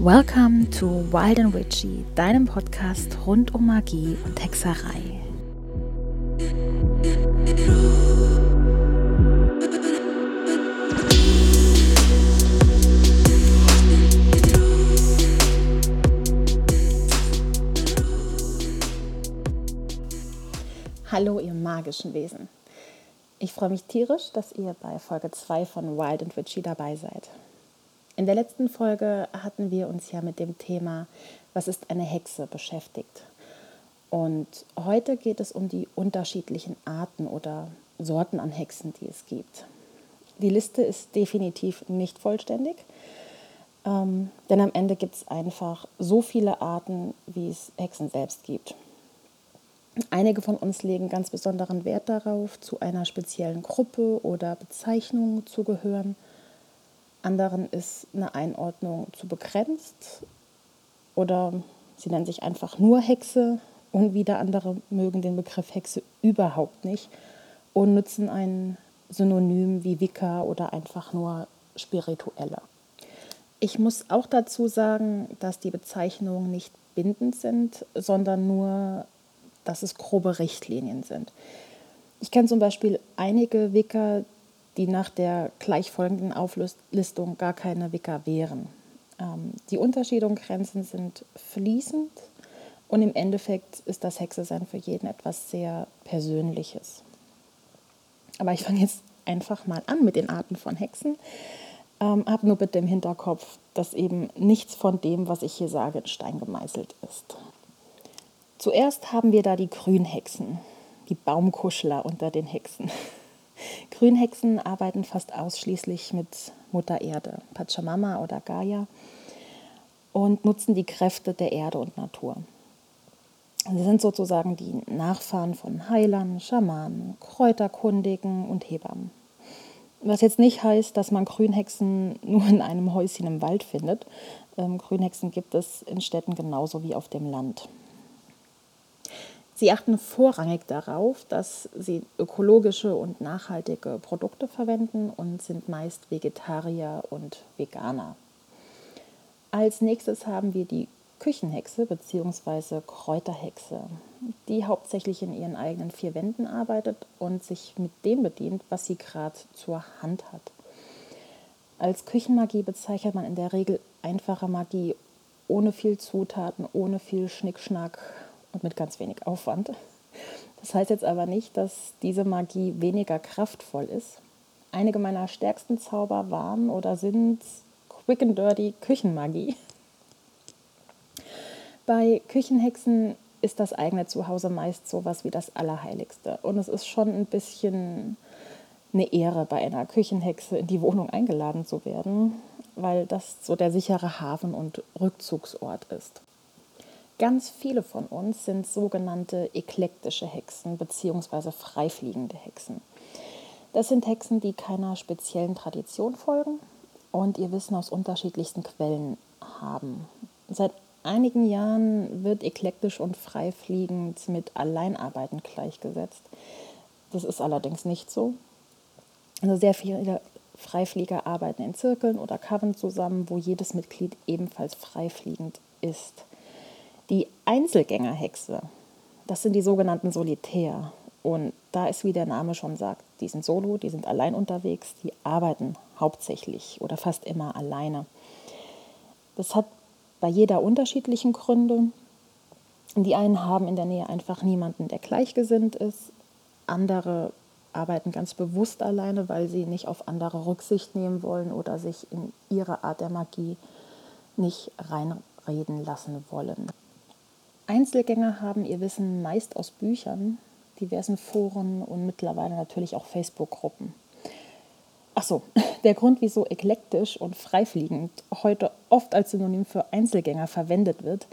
Welcome to Wild and Witchy, deinem Podcast rund um Magie und Hexerei. Hallo, ihr magischen Wesen. Ich freue mich tierisch, dass ihr bei Folge 2 von Wild and Witchy dabei seid. In der letzten Folge hatten wir uns ja mit dem Thema Was ist eine Hexe beschäftigt. Und heute geht es um die unterschiedlichen Arten oder Sorten an Hexen, die es gibt. Die Liste ist definitiv nicht vollständig, ähm, denn am Ende gibt es einfach so viele Arten, wie es Hexen selbst gibt. Einige von uns legen ganz besonderen Wert darauf, zu einer speziellen Gruppe oder Bezeichnung zu gehören anderen ist eine Einordnung zu begrenzt oder sie nennen sich einfach nur Hexe und wieder andere mögen den Begriff Hexe überhaupt nicht und nutzen ein Synonym wie Wicca oder einfach nur spirituelle. Ich muss auch dazu sagen, dass die Bezeichnungen nicht bindend sind, sondern nur, dass es grobe Richtlinien sind. Ich kenne zum Beispiel einige Wicca, die nach der gleichfolgenden Auflistung gar keine Wicca wären. Ähm, die Unterschiede und Grenzen sind fließend und im Endeffekt ist das Hexesein für jeden etwas sehr Persönliches. Aber ich fange jetzt einfach mal an mit den Arten von Hexen. Ähm, hab nur bitte im Hinterkopf, dass eben nichts von dem, was ich hier sage, in Stein gemeißelt ist. Zuerst haben wir da die Grünhexen, die Baumkuschler unter den Hexen. Grünhexen arbeiten fast ausschließlich mit Mutter Erde, Pachamama oder Gaia, und nutzen die Kräfte der Erde und Natur. Sie sind sozusagen die Nachfahren von Heilern, Schamanen, Kräuterkundigen und Hebammen. Was jetzt nicht heißt, dass man Grünhexen nur in einem Häuschen im Wald findet. Ähm, Grünhexen gibt es in Städten genauso wie auf dem Land. Sie achten vorrangig darauf, dass sie ökologische und nachhaltige Produkte verwenden und sind meist Vegetarier und Veganer. Als nächstes haben wir die Küchenhexe bzw. Kräuterhexe, die hauptsächlich in ihren eigenen vier Wänden arbeitet und sich mit dem bedient, was sie gerade zur Hand hat. Als Küchenmagie bezeichnet man in der Regel einfache Magie ohne viel Zutaten, ohne viel Schnickschnack und mit ganz wenig Aufwand. Das heißt jetzt aber nicht, dass diese Magie weniger kraftvoll ist. Einige meiner stärksten Zauber waren oder sind Quick and Dirty Küchenmagie. Bei Küchenhexen ist das eigene Zuhause meist sowas wie das Allerheiligste. Und es ist schon ein bisschen eine Ehre, bei einer Küchenhexe in die Wohnung eingeladen zu werden, weil das so der sichere Hafen und Rückzugsort ist. Ganz viele von uns sind sogenannte eklektische Hexen bzw. freifliegende Hexen. Das sind Hexen, die keiner speziellen Tradition folgen und ihr Wissen aus unterschiedlichsten Quellen haben. Seit einigen Jahren wird eklektisch und freifliegend mit Alleinarbeiten gleichgesetzt. Das ist allerdings nicht so. Also sehr viele Freiflieger arbeiten in Zirkeln oder Coven zusammen, wo jedes Mitglied ebenfalls freifliegend ist. Die Einzelgängerhexe, das sind die sogenannten Solitär. Und da ist, wie der Name schon sagt, die sind solo, die sind allein unterwegs, die arbeiten hauptsächlich oder fast immer alleine. Das hat bei jeder unterschiedlichen Gründe. Die einen haben in der Nähe einfach niemanden, der gleichgesinnt ist. Andere arbeiten ganz bewusst alleine, weil sie nicht auf andere Rücksicht nehmen wollen oder sich in ihre Art der Magie nicht reinreden lassen wollen. Einzelgänger haben ihr Wissen meist aus Büchern, diversen Foren und mittlerweile natürlich auch Facebook-Gruppen. Achso, der Grund, wieso eklektisch und freifliegend heute oft als Synonym für Einzelgänger verwendet wird,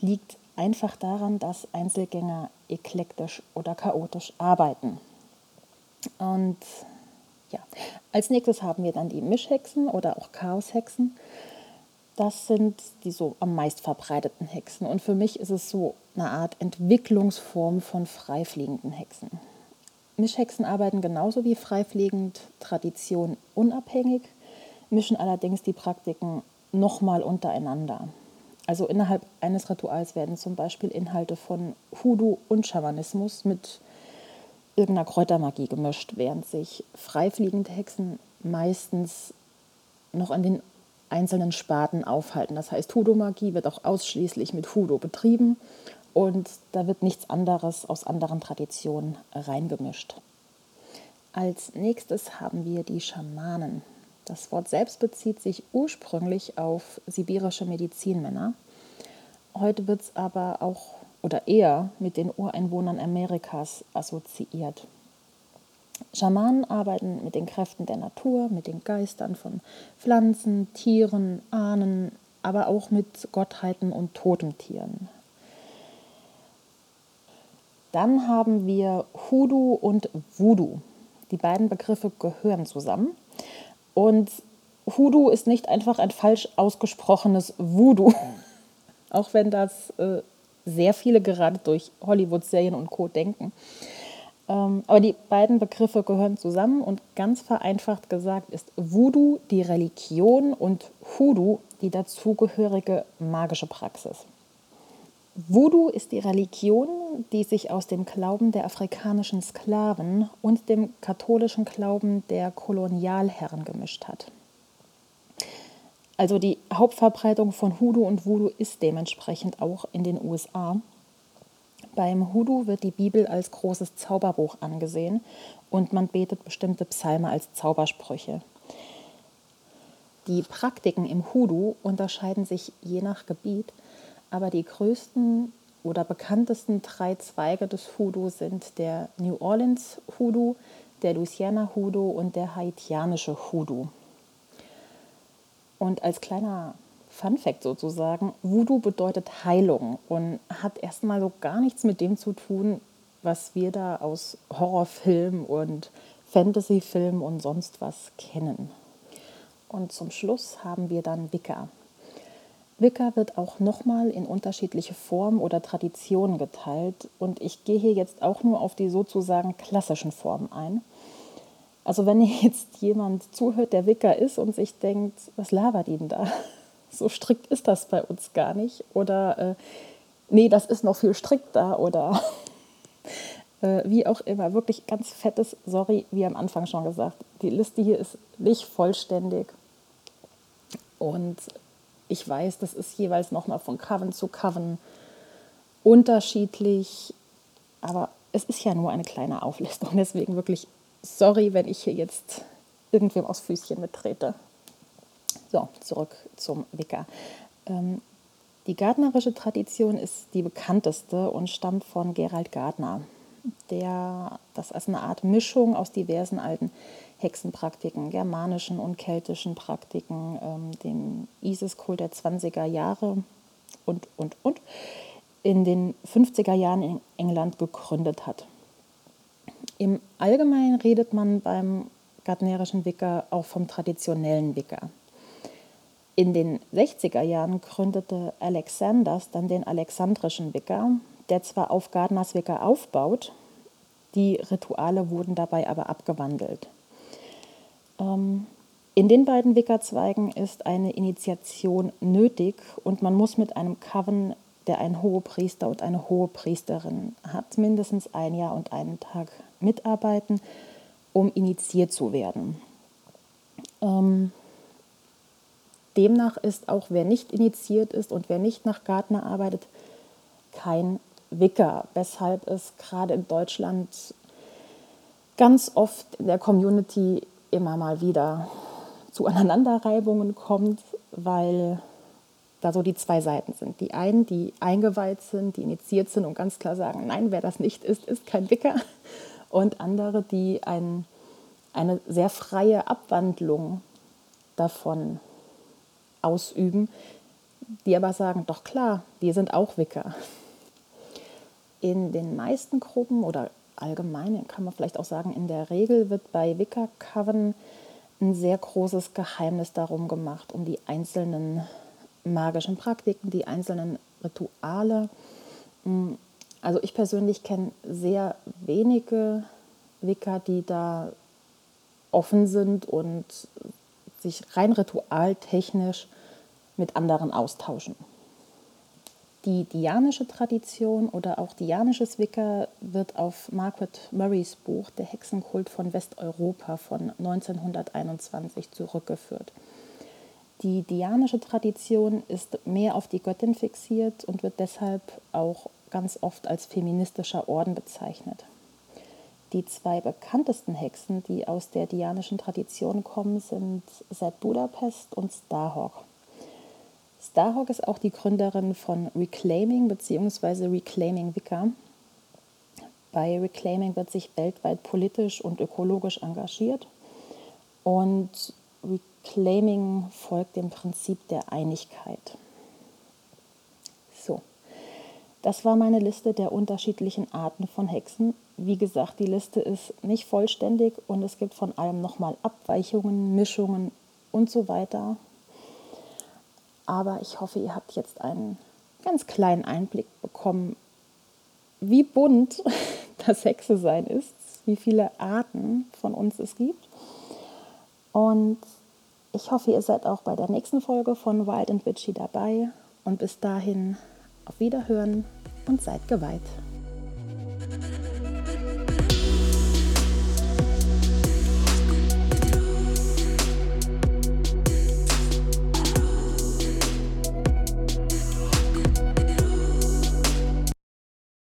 liegt einfach daran, dass Einzelgänger eklektisch oder chaotisch arbeiten. Und ja, als nächstes haben wir dann die Mischhexen oder auch Chaoshexen das sind die so am meist verbreiteten Hexen. Und für mich ist es so eine Art Entwicklungsform von freifliegenden Hexen. Mischhexen arbeiten genauso wie freifliegend Tradition unabhängig, mischen allerdings die Praktiken nochmal untereinander. Also innerhalb eines Rituals werden zum Beispiel Inhalte von Hoodoo und Schamanismus mit irgendeiner Kräutermagie gemischt, während sich freifliegende Hexen meistens noch an den einzelnen Sparten aufhalten. Das heißt, Hoodoo-Magie wird auch ausschließlich mit Hoodoo betrieben und da wird nichts anderes aus anderen Traditionen reingemischt. Als nächstes haben wir die Schamanen. Das Wort selbst bezieht sich ursprünglich auf sibirische Medizinmänner. Heute wird es aber auch oder eher mit den Ureinwohnern Amerikas assoziiert. Schamanen arbeiten mit den Kräften der Natur, mit den Geistern von Pflanzen, Tieren, Ahnen, aber auch mit Gottheiten und Totemtieren. Dann haben wir Hoodoo und Voodoo. Die beiden Begriffe gehören zusammen. Und Hoodoo ist nicht einfach ein falsch ausgesprochenes Voodoo, auch wenn das äh, sehr viele gerade durch Hollywood-Serien und Co. denken. Ähm, aber die beiden Begriffe gehören zusammen und ganz vereinfacht gesagt ist Voodoo die Religion und Hoodoo die dazugehörige magische Praxis. Voodoo ist die Religion, die sich aus dem Glauben der afrikanischen Sklaven und dem katholischen Glauben der Kolonialherren gemischt hat. Also die Hauptverbreitung von Hoodoo und Voodoo ist dementsprechend auch in den USA. Beim Hoodoo wird die Bibel als großes Zauberbuch angesehen und man betet bestimmte Psalme als Zaubersprüche. Die Praktiken im Hoodoo unterscheiden sich je nach Gebiet aber die größten oder bekanntesten drei Zweige des Hoodoo sind der New Orleans Hoodoo, der Louisiana Hoodoo und der haitianische Hoodoo. Und als kleiner Fun Fact sozusagen, Voodoo bedeutet Heilung und hat erstmal so gar nichts mit dem zu tun, was wir da aus Horrorfilmen und Fantasyfilmen und sonst was kennen. Und zum Schluss haben wir dann Wicca. Wicca wird auch nochmal in unterschiedliche Formen oder Traditionen geteilt und ich gehe hier jetzt auch nur auf die sozusagen klassischen Formen ein. Also wenn jetzt jemand zuhört, der Wicca ist und sich denkt, was labert ihn da? So strikt ist das bei uns gar nicht. Oder äh, nee, das ist noch viel strikter oder äh, wie auch immer. Wirklich ganz fettes Sorry, wie am Anfang schon gesagt. Die Liste hier ist nicht vollständig. Und ich weiß, das ist jeweils nochmal von Coven zu Coven unterschiedlich, aber es ist ja nur eine kleine Auflistung. Deswegen wirklich sorry, wenn ich hier jetzt irgendwem aus Füßchen mittrete. So, zurück zum Wicca. Ähm, die gardnerische Tradition ist die bekannteste und stammt von Gerald Gardner, der das als eine Art Mischung aus diversen alten Hexenpraktiken, germanischen und keltischen Praktiken, ähm, dem Isis-Kult der 20er Jahre und, und, und, in den 50er Jahren in England gegründet hat. Im Allgemeinen redet man beim gardnerischen Wicca auch vom traditionellen Wicca. In den 60er Jahren gründete Alexanders dann den alexandrischen Wicca, der zwar auf Gardners Wicca aufbaut, die Rituale wurden dabei aber abgewandelt. Ähm, in den beiden Wicca-Zweigen ist eine Initiation nötig und man muss mit einem Coven, der einen Hohepriester und eine Hohepriesterin hat, mindestens ein Jahr und einen Tag mitarbeiten, um initiiert zu werden. Ähm, demnach ist auch wer nicht initiiert ist und wer nicht nach Gartner arbeitet, kein Wicca, weshalb es gerade in Deutschland ganz oft in der Community immer mal wieder zu Aneinanderreibungen kommt, weil da so die zwei Seiten sind. Die einen, die eingeweiht sind, die initiiert sind und ganz klar sagen, nein, wer das nicht ist, ist kein Wicker. Und andere, die ein, eine sehr freie Abwandlung davon ausüben, die aber sagen, doch klar, wir sind auch Wicker. In den meisten Gruppen oder allgemein kann man vielleicht auch sagen, in der Regel wird bei Wicca-Coven ein sehr großes Geheimnis darum gemacht, um die einzelnen magischen Praktiken, die einzelnen Rituale. Also ich persönlich kenne sehr wenige Wicca, die da offen sind und sich rein ritualtechnisch mit anderen austauschen. Die dianische Tradition oder auch dianisches Wicca wird auf Margaret Murrays Buch Der Hexenkult von Westeuropa von 1921 zurückgeführt. Die dianische Tradition ist mehr auf die Göttin fixiert und wird deshalb auch ganz oft als feministischer Orden bezeichnet. Die zwei bekanntesten Hexen, die aus der dianischen Tradition kommen, sind Seth Budapest und Starhawk. Starhawk ist auch die Gründerin von Reclaiming bzw. Reclaiming Wicca. Bei Reclaiming wird sich weltweit politisch und ökologisch engagiert und Reclaiming folgt dem Prinzip der Einigkeit. So, das war meine Liste der unterschiedlichen Arten von Hexen. Wie gesagt, die Liste ist nicht vollständig und es gibt von allem nochmal Abweichungen, Mischungen und so weiter. Aber ich hoffe, ihr habt jetzt einen ganz kleinen Einblick bekommen, wie bunt das Hexe sein ist, wie viele Arten von uns es gibt. Und ich hoffe, ihr seid auch bei der nächsten Folge von Wild and Witchy dabei. Und bis dahin auf Wiederhören und seid geweiht.